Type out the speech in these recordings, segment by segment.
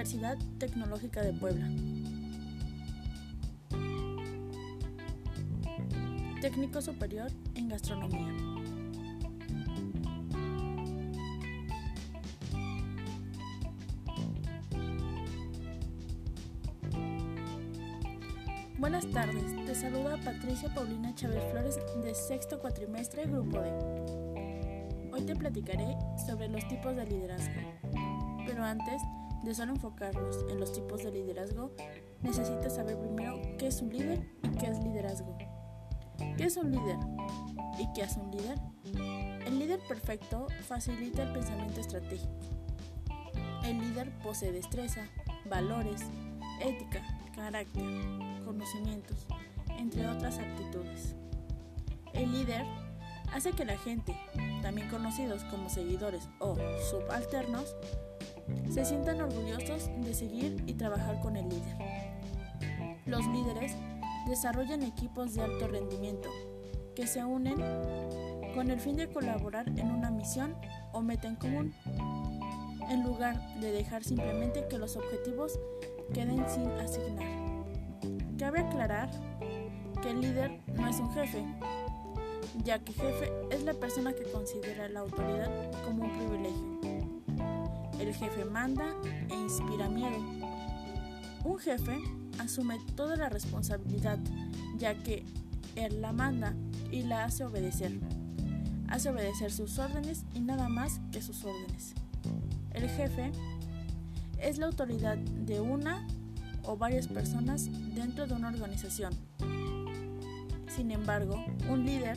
Universidad Tecnológica de Puebla. Técnico Superior en Gastronomía. Buenas tardes, te saluda Patricia Paulina Chávez Flores de sexto cuatrimestre Grupo D. Hoy te platicaré sobre los tipos de liderazgo. Pero antes de solo enfocarnos en los tipos de liderazgo, necesitas saber primero qué es un líder y qué es liderazgo. ¿Qué es un líder? ¿Y qué hace un líder? El líder perfecto facilita el pensamiento estratégico. El líder posee destreza, valores, ética, carácter, conocimientos, entre otras aptitudes. El líder hace que la gente, también conocidos como seguidores o subalternos, se sientan orgullosos de seguir y trabajar con el líder. Los líderes desarrollan equipos de alto rendimiento que se unen con el fin de colaborar en una misión o meta en común, en lugar de dejar simplemente que los objetivos queden sin asignar. Cabe aclarar que el líder no es un jefe, ya que jefe es la persona que considera la autoridad como un privilegio. El jefe manda e inspira miedo. Un jefe asume toda la responsabilidad, ya que él la manda y la hace obedecer. Hace obedecer sus órdenes y nada más que sus órdenes. El jefe es la autoridad de una o varias personas dentro de una organización. Sin embargo, un líder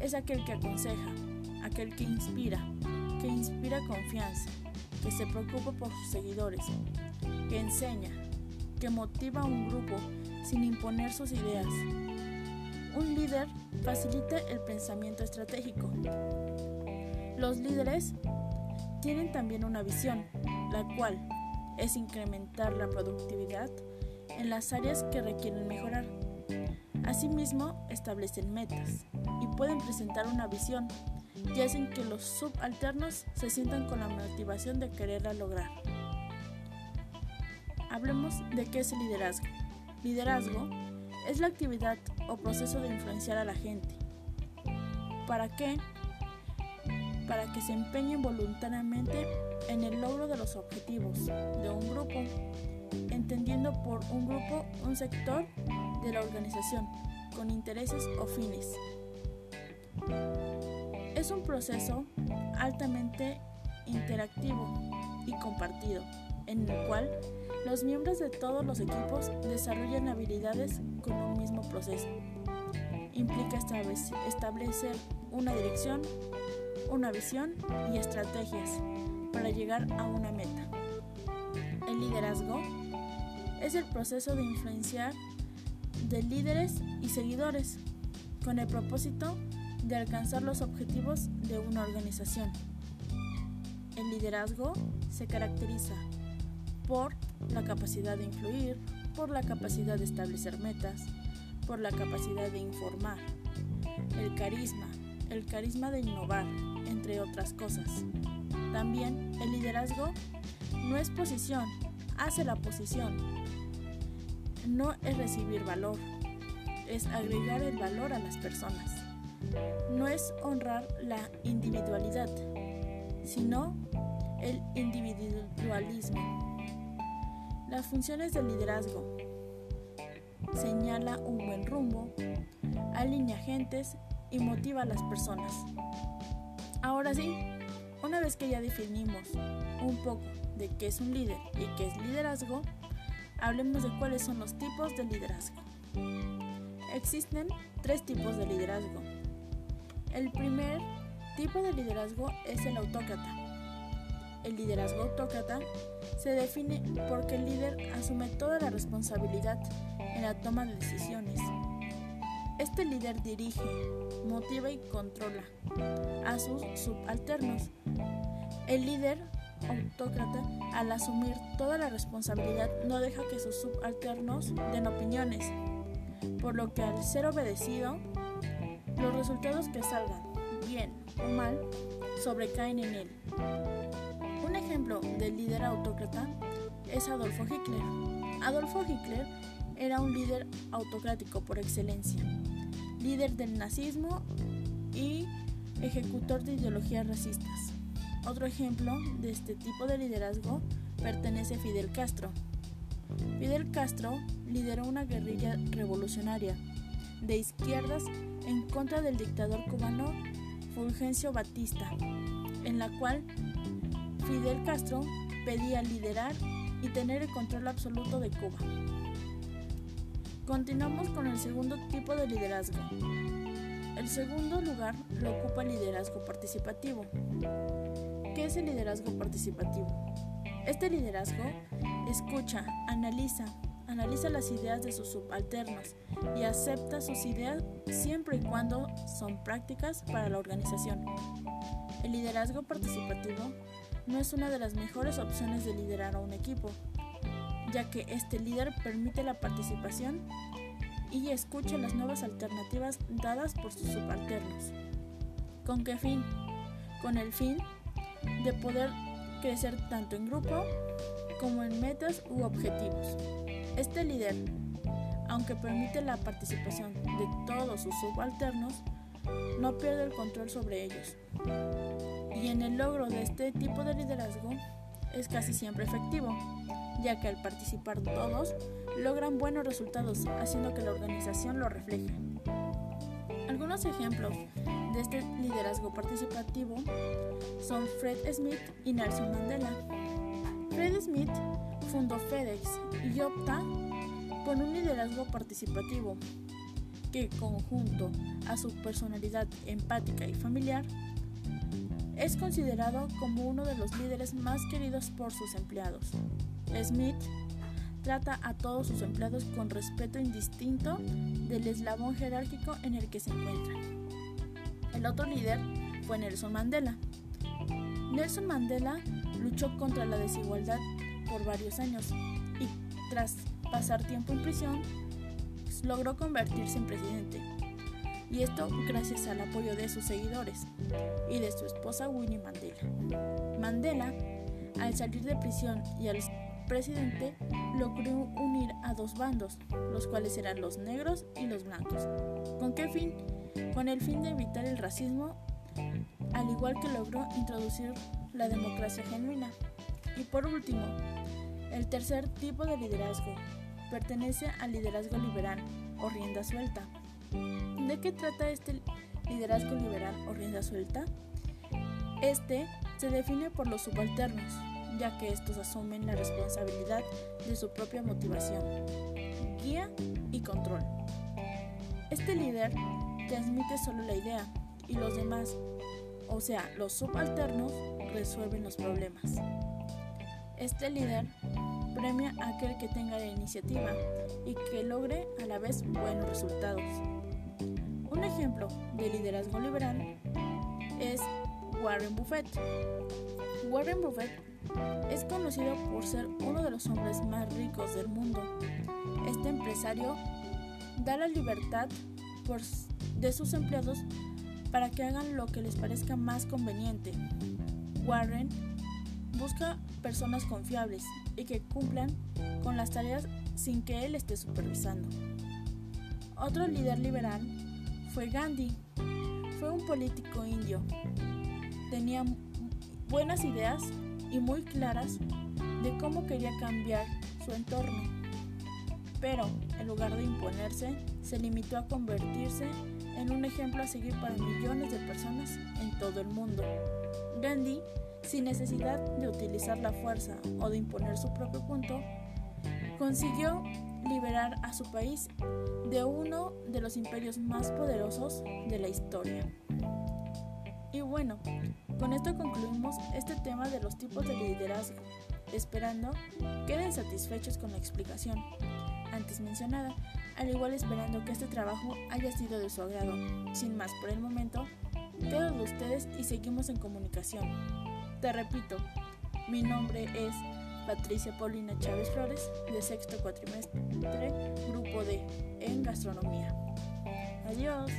es aquel que aconseja, aquel que inspira, que inspira confianza, que se preocupa por sus seguidores, que enseña, que motiva a un grupo sin imponer sus ideas. Un líder facilita el pensamiento estratégico. Los líderes tienen también una visión, la cual es incrementar la productividad en las áreas que requieren mejorar. Asimismo, establecen metas y pueden presentar una visión y hacen que los subalternos se sientan con la motivación de quererla lograr. Hablemos de qué es el liderazgo. Liderazgo es la actividad o proceso de influenciar a la gente. ¿Para qué? Para que se empeñen voluntariamente en el logro de los objetivos de un grupo, entendiendo por un grupo un sector de la organización con intereses o fines. Es un proceso altamente interactivo y compartido, en el cual los miembros de todos los equipos desarrollan habilidades con un mismo proceso. Implica establecer una dirección, una visión y estrategias para llegar a una meta. El liderazgo es el proceso de influenciar de líderes y seguidores con el propósito de alcanzar los objetivos de una organización. El liderazgo se caracteriza por la capacidad de influir, por la capacidad de establecer metas, por la capacidad de informar, el carisma, el carisma de innovar, entre otras cosas. También el liderazgo no es posición, hace la posición. No es recibir valor, es agregar el valor a las personas. No es honrar la individualidad, sino el individualismo. Las funciones del liderazgo. Señala un buen rumbo, alinea gentes y motiva a las personas. Ahora sí, una vez que ya definimos un poco de qué es un líder y qué es liderazgo, hablemos de cuáles son los tipos de liderazgo. Existen tres tipos de liderazgo. El primer tipo de liderazgo es el autócrata. El liderazgo autócrata se define porque el líder asume toda la responsabilidad en la toma de decisiones. Este líder dirige, motiva y controla a sus subalternos. El líder autócrata, al asumir toda la responsabilidad, no deja que sus subalternos den opiniones, por lo que al ser obedecido, los resultados que salgan, bien o mal, sobrecaen en él. Un ejemplo del líder autócrata es Adolfo Hitler. Adolfo Hitler era un líder autocrático por excelencia, líder del nazismo y ejecutor de ideologías racistas. Otro ejemplo de este tipo de liderazgo pertenece a Fidel Castro. Fidel Castro lideró una guerrilla revolucionaria de izquierdas en contra del dictador cubano Fulgencio Batista, en la cual Fidel Castro pedía liderar y tener el control absoluto de Cuba. Continuamos con el segundo tipo de liderazgo. El segundo lugar lo ocupa el liderazgo participativo. ¿Qué es el liderazgo participativo? Este liderazgo escucha, analiza, analiza las ideas de sus subalternos y acepta sus ideas siempre y cuando son prácticas para la organización. El liderazgo participativo no es una de las mejores opciones de liderar a un equipo, ya que este líder permite la participación y escucha las nuevas alternativas dadas por sus subalternos. ¿Con qué fin? Con el fin de poder crecer tanto en grupo como en metas u objetivos. Este líder, aunque permite la participación de todos sus subalternos, no pierde el control sobre ellos. Y en el logro de este tipo de liderazgo es casi siempre efectivo, ya que al participar todos logran buenos resultados, haciendo que la organización lo refleje. Algunos ejemplos de este liderazgo participativo son Fred Smith y Nelson Mandela. Fred Smith fundó FedEx y opta por un liderazgo participativo que, conjunto a su personalidad empática y familiar, es considerado como uno de los líderes más queridos por sus empleados. Smith trata a todos sus empleados con respeto indistinto del eslabón jerárquico en el que se encuentran. El otro líder fue Nelson Mandela. Nelson Mandela luchó contra la desigualdad por varios años y tras pasar tiempo en prisión logró convertirse en presidente. Y esto gracias al apoyo de sus seguidores y de su esposa Winnie Mandela. Mandela, al salir de prisión y al presidente, logró unir a dos bandos, los cuales eran los negros y los blancos. ¿Con qué fin? Con el fin de evitar el racismo, al igual que logró introducir la democracia genuina. Y por último, el tercer tipo de liderazgo pertenece al liderazgo liberal o rienda suelta. ¿De qué trata este liderazgo liberal o rienda suelta? Este se define por los subalternos, ya que estos asumen la responsabilidad de su propia motivación, guía y control. Este líder transmite solo la idea y los demás, o sea, los subalternos, resuelven los problemas. Este líder premia a aquel que tenga la iniciativa y que logre a la vez buenos resultados. Un ejemplo de liderazgo liberal es Warren Buffett. Warren Buffett es conocido por ser uno de los hombres más ricos del mundo. Este empresario da la libertad de sus empleados para que hagan lo que les parezca más conveniente. Warren busca personas confiables y que cumplan con las tareas sin que él esté supervisando. Otro líder liberal fue Gandhi. Fue un político indio. Tenía buenas ideas y muy claras de cómo quería cambiar su entorno. Pero, en lugar de imponerse, se limitó a convertirse en un ejemplo a seguir para millones de personas en todo el mundo. Gandhi sin necesidad de utilizar la fuerza o de imponer su propio punto, consiguió liberar a su país de uno de los imperios más poderosos de la historia. Y bueno, con esto concluimos este tema de los tipos de liderazgo, esperando queden satisfechos con la explicación antes mencionada, al igual esperando que este trabajo haya sido de su agrado. Sin más por el momento, quedo de ustedes y seguimos en comunicación. Te repito, mi nombre es Patricia Paulina Chávez Flores, de sexto cuatrimestre, grupo D, en gastronomía. Adiós.